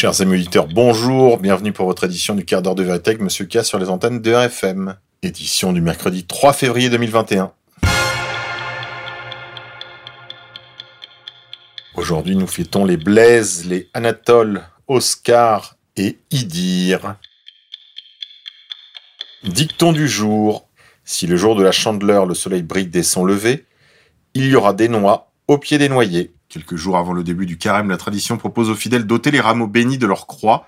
Chers amis auditeurs, bonjour, bienvenue pour votre édition du quart d'heure de vérité avec Monsieur K sur les antennes de RFM. Édition du mercredi 3 février 2021. Aujourd'hui, nous fêtons les Blaise, les Anatole, Oscar et Idir. Dicton du jour. Si le jour de la chandeleur le soleil brille dès son lever, il y aura des noix au pied des noyers. Quelques jours avant le début du carême, la tradition propose aux fidèles d'ôter les rameaux bénis de leur croix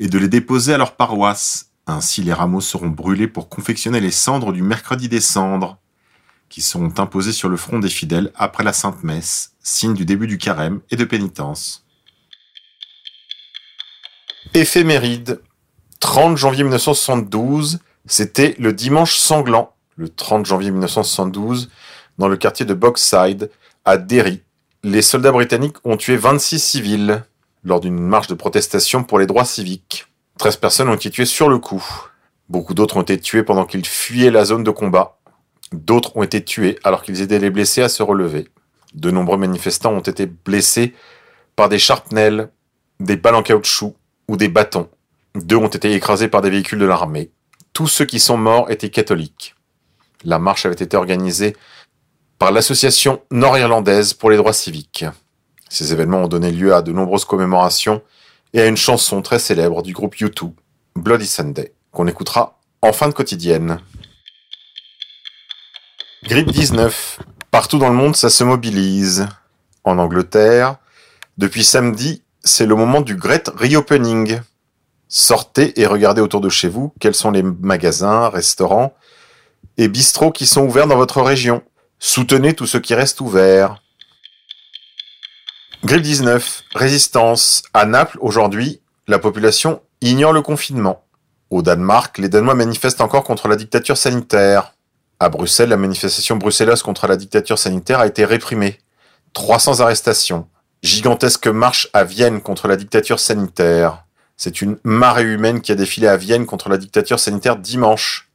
et de les déposer à leur paroisse. Ainsi, les rameaux seront brûlés pour confectionner les cendres du mercredi des cendres, qui seront imposées sur le front des fidèles après la Sainte Messe, signe du début du carême et de pénitence. Éphéméride. 30 janvier 1972, c'était le dimanche sanglant, le 30 janvier 1972, dans le quartier de Boxside, à Derry. Les soldats britanniques ont tué 26 civils lors d'une marche de protestation pour les droits civiques. 13 personnes ont été tuées sur le coup. Beaucoup d'autres ont été tués pendant qu'ils fuyaient la zone de combat. D'autres ont été tués alors qu'ils aidaient les blessés à se relever. De nombreux manifestants ont été blessés par des charpnels, des balles en caoutchouc ou des bâtons. Deux ont été écrasés par des véhicules de l'armée. Tous ceux qui sont morts étaient catholiques. La marche avait été organisée par l'Association nord-irlandaise pour les droits civiques. Ces événements ont donné lieu à de nombreuses commémorations et à une chanson très célèbre du groupe U2, Bloody Sunday, qu'on écoutera en fin de quotidienne. Grippe 19. Partout dans le monde, ça se mobilise. En Angleterre, depuis samedi, c'est le moment du Great Reopening. Sortez et regardez autour de chez vous quels sont les magasins, restaurants et bistrots qui sont ouverts dans votre région. Soutenez tout ce qui reste ouvert. Grippe 19. Résistance. À Naples, aujourd'hui, la population ignore le confinement. Au Danemark, les Danois manifestent encore contre la dictature sanitaire. À Bruxelles, la manifestation bruxelloise contre la dictature sanitaire a été réprimée. 300 arrestations. Gigantesque marche à Vienne contre la dictature sanitaire. C'est une marée humaine qui a défilé à Vienne contre la dictature sanitaire dimanche.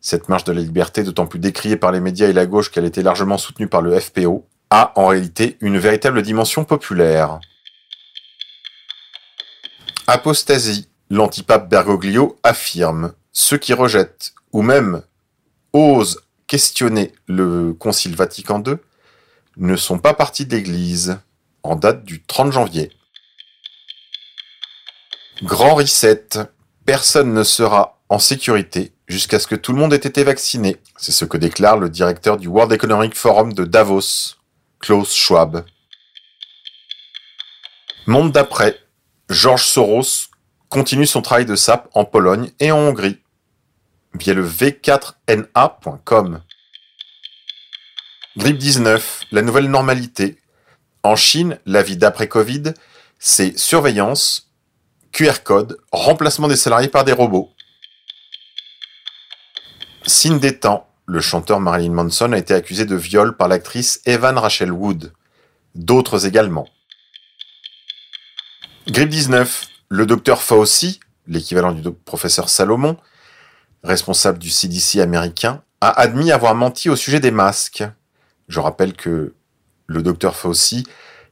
Cette marche de la liberté, d'autant plus décriée par les médias et la gauche qu'elle était largement soutenue par le FPO, a en réalité une véritable dimension populaire. Apostasie. L'antipape Bergoglio affirme ceux qui rejettent ou même osent questionner le Concile Vatican II ne sont pas partis de l'Église, en date du 30 janvier. Grand reset. Personne ne sera en sécurité jusqu'à ce que tout le monde ait été vacciné. C'est ce que déclare le directeur du World Economic Forum de Davos, Klaus Schwab. Monde d'après. George Soros continue son travail de sape en Pologne et en Hongrie via le v4na.com. Grippe 19, la nouvelle normalité. En Chine, la vie d'après Covid, c'est surveillance, QR code, remplacement des salariés par des robots. Signe des temps, le chanteur Marilyn Manson a été accusé de viol par l'actrice Evan Rachel Wood. D'autres également. Grippe 19, le docteur Fauci, l'équivalent du professeur Salomon, responsable du CDC américain, a admis avoir menti au sujet des masques. Je rappelle que le docteur Fauci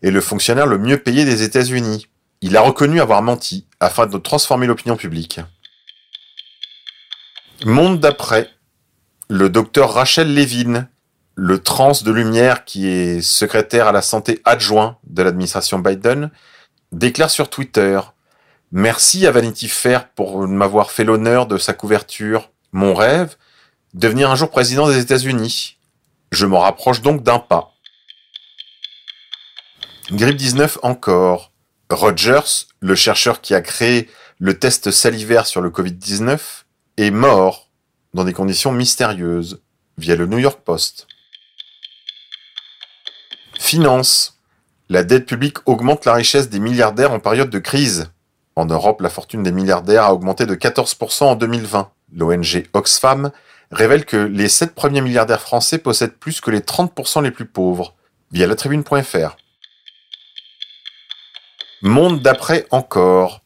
est le fonctionnaire le mieux payé des États-Unis. Il a reconnu avoir menti afin de transformer l'opinion publique. Monde d'après. Le docteur Rachel Levine, le trans de lumière qui est secrétaire à la santé adjoint de l'administration Biden, déclare sur Twitter Merci à Vanity Fair pour m'avoir fait l'honneur de sa couverture. Mon rêve, devenir un jour président des États-Unis. Je m'en rapproche donc d'un pas. Grippe 19 encore. Rogers, le chercheur qui a créé le test salivaire sur le Covid-19, est mort dans des conditions mystérieuses via le New York Post. Finance. La dette publique augmente la richesse des milliardaires en période de crise. En Europe, la fortune des milliardaires a augmenté de 14% en 2020. L'ONG Oxfam révèle que les 7 premiers milliardaires français possèdent plus que les 30% les plus pauvres, via la tribune.fr. Monde d'après encore.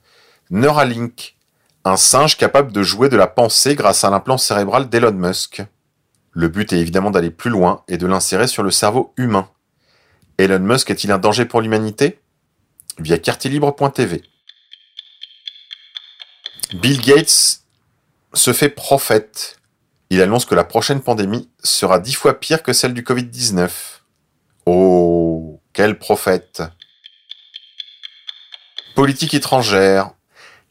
Neuralink, un singe capable de jouer de la pensée grâce à l'implant cérébral d'Elon Musk. Le but est évidemment d'aller plus loin et de l'insérer sur le cerveau humain. Elon Musk est-il un danger pour l'humanité? Via cartilibre.tv. Bill Gates se fait prophète. Il annonce que la prochaine pandémie sera dix fois pire que celle du Covid-19. Oh, quel prophète Politique étrangère.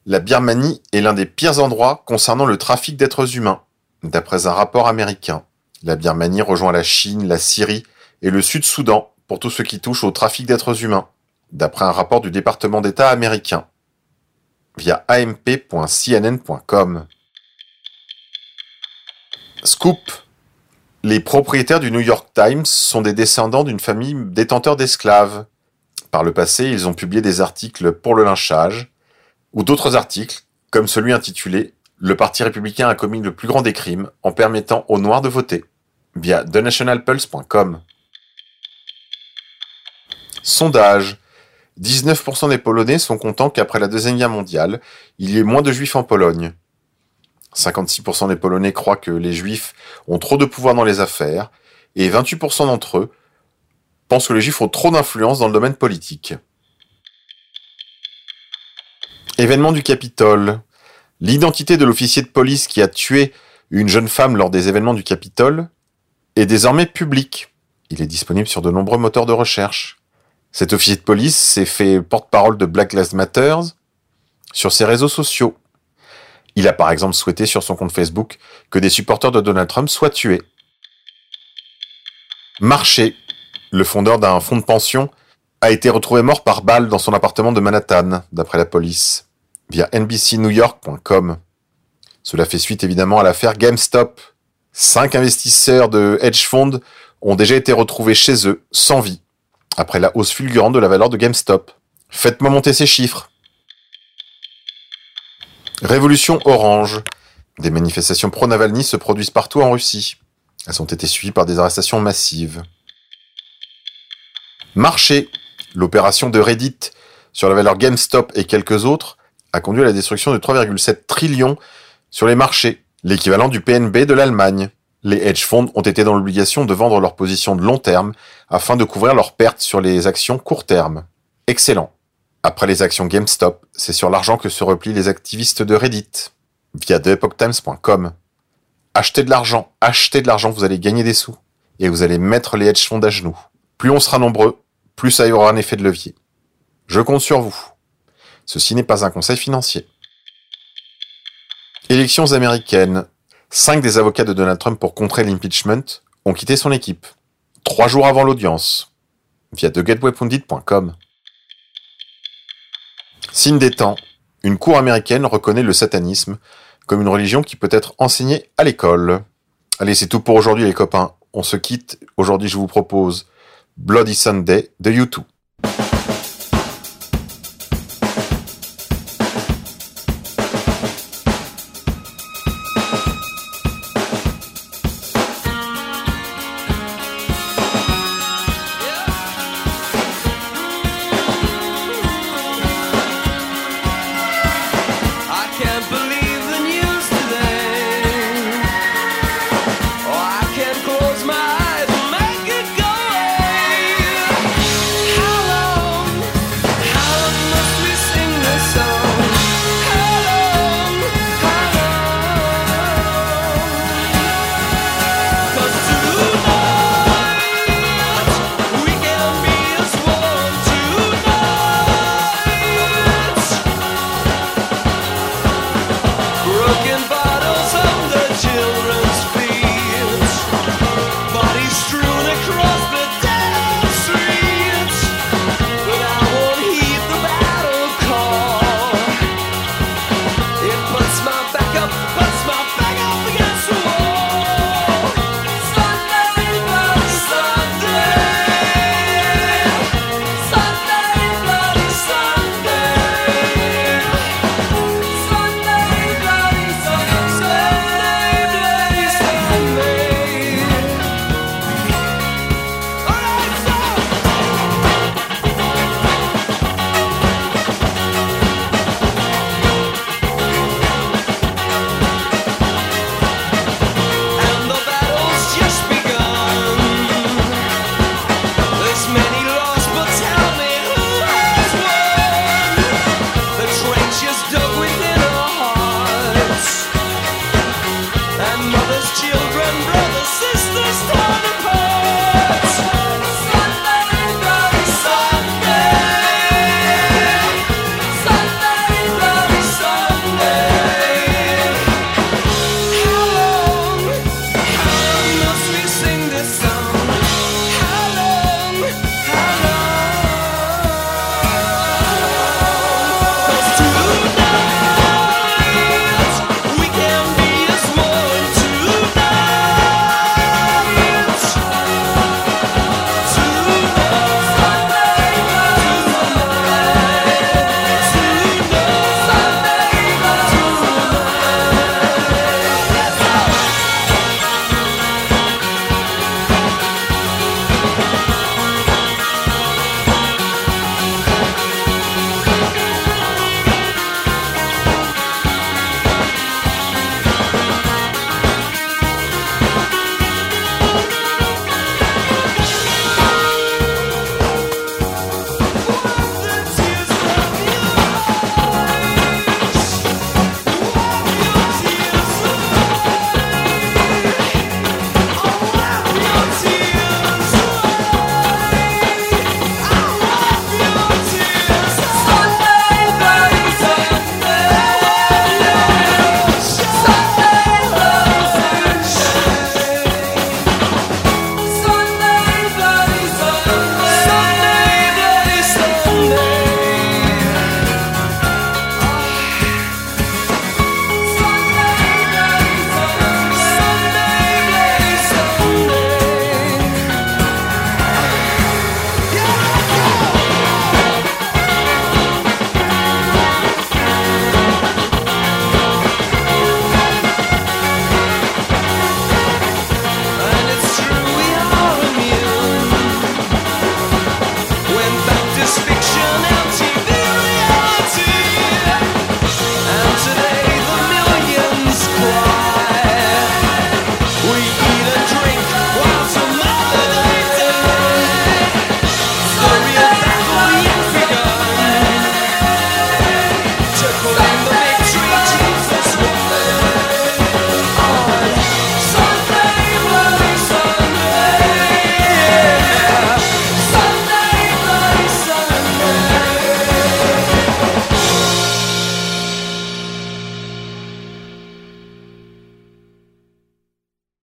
La Birmanie est l'un des pires endroits concernant le trafic d'êtres humains, d'après un rapport américain. La Birmanie rejoint la Chine, la Syrie et le Sud-Soudan pour tout ce qui touche au trafic d'êtres humains, d'après un rapport du département d'État américain, via amp.cnn.com. Scoop. Les propriétaires du New York Times sont des descendants d'une famille détenteurs d'esclaves. Par le passé, ils ont publié des articles pour le lynchage, ou d'autres articles, comme celui intitulé Le Parti républicain a commis le plus grand des crimes en permettant aux Noirs de voter, via thenationalpulse.com. Sondage. 19% des Polonais sont contents qu'après la Deuxième Guerre mondiale, il y ait moins de juifs en Pologne. 56% des Polonais croient que les juifs ont trop de pouvoir dans les affaires, et 28% d'entre eux pensent que les juifs ont trop d'influence dans le domaine politique. Événement du Capitole. L'identité de l'officier de police qui a tué une jeune femme lors des événements du Capitole est désormais publique. Il est disponible sur de nombreux moteurs de recherche. Cet officier de police s'est fait porte-parole de Black Lives Matter sur ses réseaux sociaux. Il a par exemple souhaité sur son compte Facebook que des supporters de Donald Trump soient tués. Marché, le fondeur d'un fonds de pension, a été retrouvé mort par balle dans son appartement de Manhattan, d'après la police, via NBCNewYork.com. Cela fait suite évidemment à l'affaire GameStop. Cinq investisseurs de hedge funds ont déjà été retrouvés chez eux, sans vie, après la hausse fulgurante de la valeur de GameStop. Faites-moi monter ces chiffres. Révolution orange. Des manifestations pro-Navalny se produisent partout en Russie. Elles ont été suivies par des arrestations massives. Marché. L'opération de Reddit sur la valeur GameStop et quelques autres a conduit à la destruction de 3,7 trillions sur les marchés, l'équivalent du PNB de l'Allemagne. Les hedge funds ont été dans l'obligation de vendre leurs positions de long terme afin de couvrir leurs pertes sur les actions court terme. Excellent. Après les actions GameStop, c'est sur l'argent que se replient les activistes de Reddit, via TheEpochTimes.com. Achetez de l'argent, achetez de l'argent, vous allez gagner des sous. Et vous allez mettre les hedge funds à genoux. Plus on sera nombreux, plus ça y aura un effet de levier. Je compte sur vous. Ceci n'est pas un conseil financier. Élections américaines. Cinq des avocats de Donald Trump pour contrer l'impeachment ont quitté son équipe. Trois jours avant l'audience. Via TheGetWayPundit.com. Signe des temps. Une cour américaine reconnaît le satanisme comme une religion qui peut être enseignée à l'école. Allez, c'est tout pour aujourd'hui les copains. On se quitte. Aujourd'hui, je vous propose Bloody Sunday de YouTube.